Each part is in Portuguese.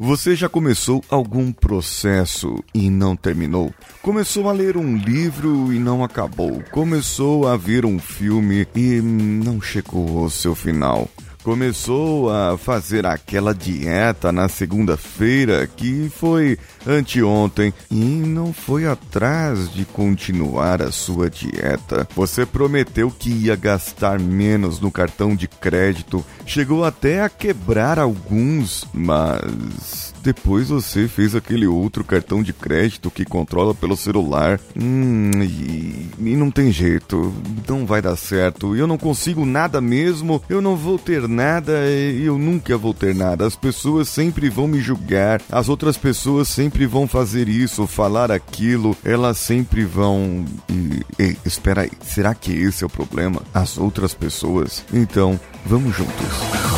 Você já começou algum processo e não terminou? Começou a ler um livro e não acabou? Começou a ver um filme e não chegou ao seu final? Começou a fazer aquela dieta na segunda-feira que foi anteontem e não foi atrás de continuar a sua dieta. Você prometeu que ia gastar menos no cartão de crédito, chegou até a quebrar alguns, mas depois você fez aquele outro cartão de crédito que controla pelo celular. Hum, e, e não tem jeito. Não vai dar certo. Eu não consigo nada mesmo. Eu não vou ter nada. E eu nunca vou ter nada. As pessoas sempre vão me julgar. As outras pessoas sempre vão fazer isso, falar aquilo. Elas sempre vão. E, e, espera aí. Será que esse é o problema? As outras pessoas? Então, vamos juntos.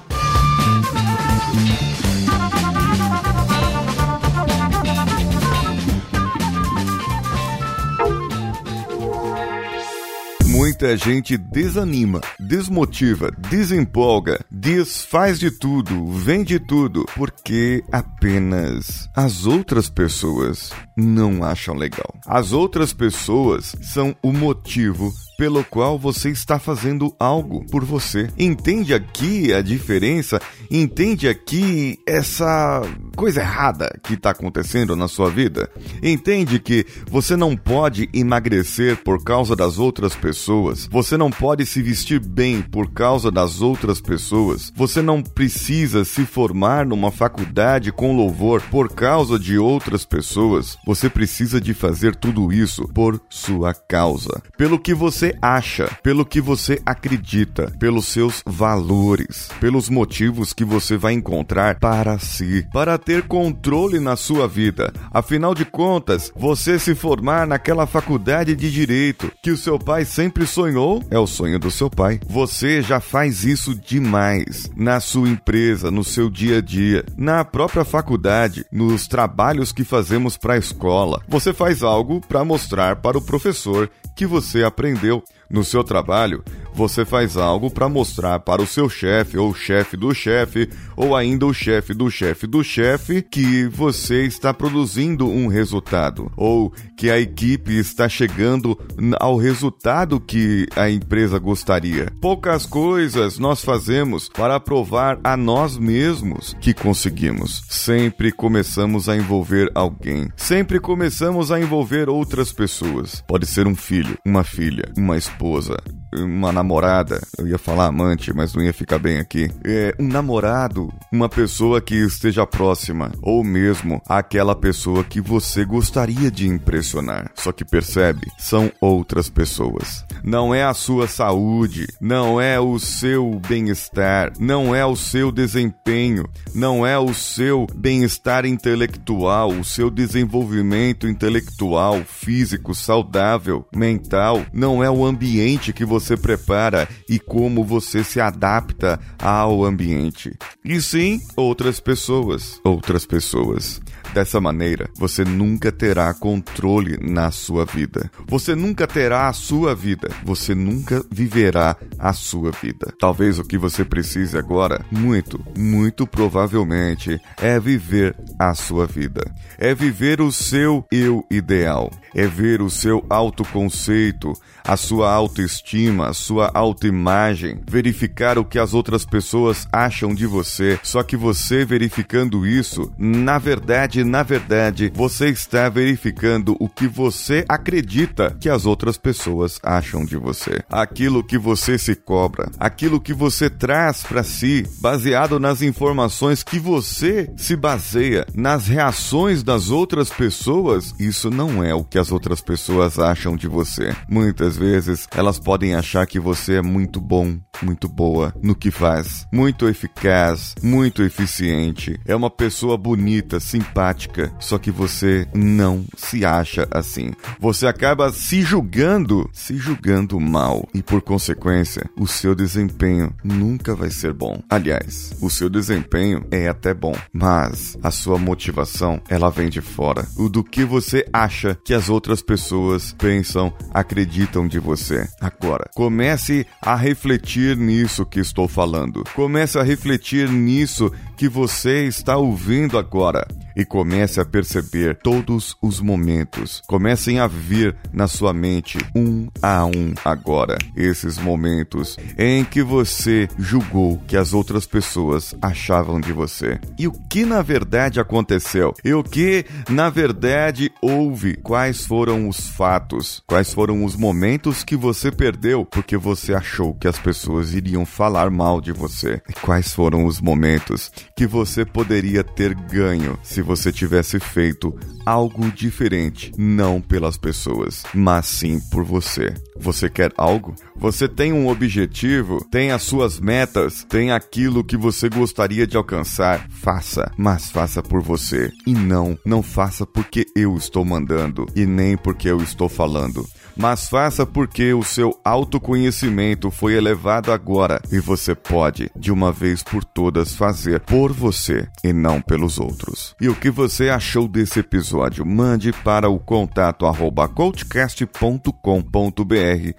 Muita gente desanima, desmotiva, desempolga, desfaz de tudo, vende tudo, porque apenas as outras pessoas não acham legal. As outras pessoas são o motivo pelo qual você está fazendo algo por você. Entende aqui a diferença? Entende aqui essa coisa errada que está acontecendo na sua vida? Entende que você não pode emagrecer por causa das outras pessoas? Você não pode se vestir bem por causa das outras pessoas? Você não precisa se formar numa faculdade com louvor por causa de outras pessoas? Você precisa de fazer tudo isso por sua causa. Pelo que você acha, pelo que você acredita, pelos seus valores, pelos motivos que você vai encontrar para si, para ter controle na sua vida. Afinal de contas, você se formar naquela faculdade de direito que o seu pai sempre sonhou é o sonho do seu pai. Você já faz isso demais na sua empresa, no seu dia a dia, na própria faculdade, nos trabalhos que fazemos para a escola. Você faz algo para mostrar para o professor que você aprendeu no seu trabalho, você faz algo para mostrar para o seu chefe ou chefe do chefe ou ainda o chefe do chefe do chefe que você está produzindo um resultado ou que a equipe está chegando ao resultado que a empresa gostaria. Poucas coisas nós fazemos para provar a nós mesmos que conseguimos. Sempre começamos a envolver alguém. Sempre começamos a envolver outras pessoas. Pode ser um filho, uma filha, uma esposa uma namorada, eu ia falar amante, mas não ia ficar bem aqui. É um namorado, uma pessoa que esteja próxima, ou mesmo aquela pessoa que você gostaria de impressionar. Só que percebe, são outras pessoas. Não é a sua saúde, não é o seu bem-estar, não é o seu desempenho, não é o seu bem-estar intelectual, o seu desenvolvimento intelectual, físico, saudável, mental, não é o ambiente que você prepara e como você se adapta ao ambiente. E sim, outras pessoas. Outras pessoas. Dessa maneira, você nunca terá controle na sua vida. Você nunca terá a sua vida. Você nunca viverá a sua vida. Talvez o que você precise agora, muito, muito provavelmente, é viver a sua vida. É viver o seu eu ideal. É ver o seu autoconceito, a sua autoestima, a sua autoimagem, verificar o que as outras pessoas acham de você. Só que você verificando isso, na verdade, na verdade, você está verificando o que você acredita que as outras pessoas acham de você. Aquilo que você se cobra, aquilo que você traz para si, baseado nas informações que você se baseia, nas reações das outras pessoas, isso não é o que as outras pessoas acham de você. Muitas vezes elas podem achar que você é muito bom, muito boa no que faz, muito eficaz, muito eficiente. É uma pessoa bonita, simpática, só que você não se acha assim. Você acaba se julgando, se julgando mal e por consequência, o seu desempenho nunca vai ser bom. Aliás, o seu desempenho é até bom, mas a sua motivação, ela vem de fora. O do que você acha que as outras pessoas pensam, acreditam de você. Agora, comece a refletir nisso que estou falando. Comece a refletir nisso que você está ouvindo agora e comece a perceber todos os momentos. Comecem a vir na sua mente um a um agora esses momentos em que você julgou que as outras pessoas achavam de você. E o que na verdade aconteceu? E o que na verdade houve? Quais foram os fatos? Quais foram os momentos que você perdeu porque você achou que as pessoas iriam falar mal de você? E quais foram os momentos que você poderia ter ganho se você tivesse feito algo diferente, não pelas pessoas, mas sim por você. Você quer algo? Você tem um objetivo? Tem as suas metas? Tem aquilo que você gostaria de alcançar? Faça, mas faça por você. E não, não faça porque eu estou mandando e nem porque eu estou falando mas faça porque o seu autoconhecimento foi elevado agora e você pode, de uma vez por todas, fazer por você e não pelos outros. E o que você achou desse episódio? Mande para o contato arroba coachcast.com.br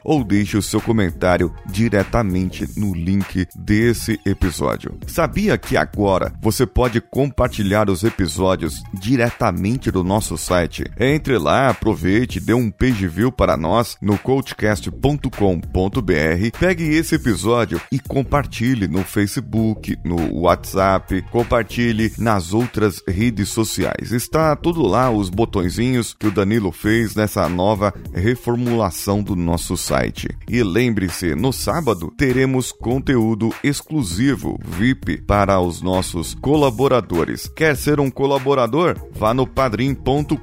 ou deixe o seu comentário diretamente no link desse episódio. Sabia que agora você pode compartilhar os episódios diretamente do nosso site? Entre lá, aproveite, dê um page view para nós no coachcast.com.br. Pegue esse episódio e compartilhe no Facebook, no WhatsApp, compartilhe nas outras redes sociais. Está tudo lá os botõezinhos que o Danilo fez nessa nova reformulação do nosso site. E lembre-se, no sábado teremos conteúdo exclusivo VIP para os nossos colaboradores. Quer ser um colaborador? Vá no padrim.com.br,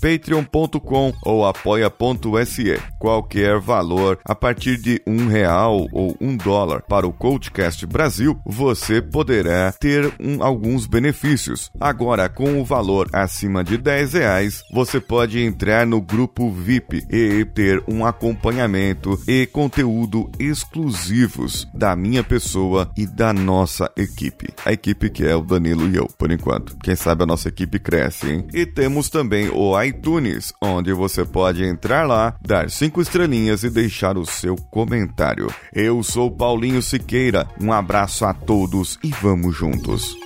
patreon.com ou apoia apoia.se. Qualquer valor a partir de um real ou um dólar para o Coachcast Brasil, você poderá ter um, alguns benefícios. Agora, com o valor acima de 10 reais, você pode entrar no grupo VIP e ter um acompanhamento e conteúdo exclusivos da minha pessoa e da nossa equipe. A equipe que é o Danilo e eu, por enquanto. Quem sabe a nossa equipe cresce, hein? E temos também o iTunes, onde você pode entrar lá, dar cinco estrelinhas e deixar o seu comentário. Eu sou Paulinho Siqueira, um abraço a todos e vamos juntos.